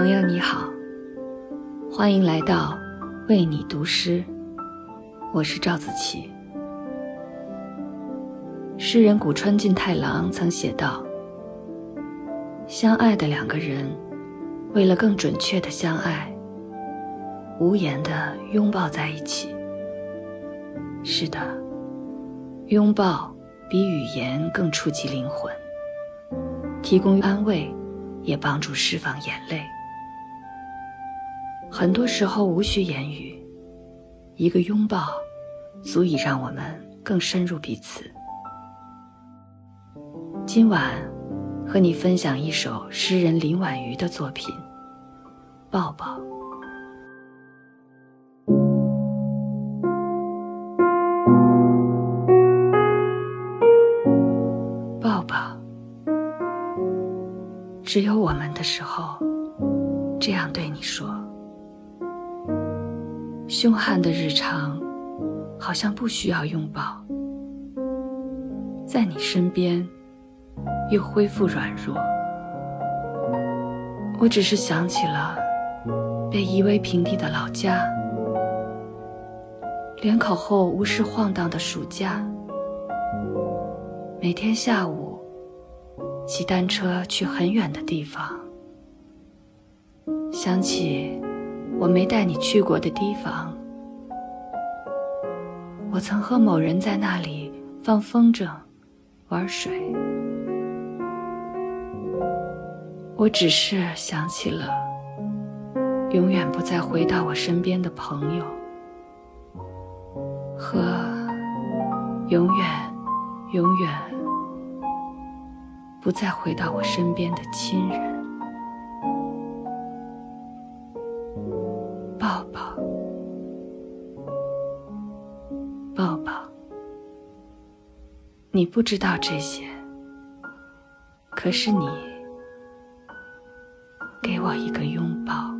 朋友你好，欢迎来到为你读诗，我是赵子琪。诗人古川俊太郎曾写道：“相爱的两个人，为了更准确的相爱，无言的拥抱在一起。”是的，拥抱比语言更触及灵魂，提供安慰，也帮助释放眼泪。很多时候无需言语，一个拥抱，足以让我们更深入彼此。今晚，和你分享一首诗人林婉瑜的作品《抱抱》。抱抱，只有我们的时候，这样对你说。凶悍的日常，好像不需要拥抱，在你身边。又恢复软弱。我只是想起了被夷为平地的老家，联考后无事晃荡的暑假，每天下午骑单车去很远的地方，想起我没带你去过的地方，我曾和某人在那里放风筝、玩水。我只是想起了永远不再回到我身边的朋友，和永远、永远不再回到我身边的亲人。抱抱。你不知道这些可是你给我一个拥抱。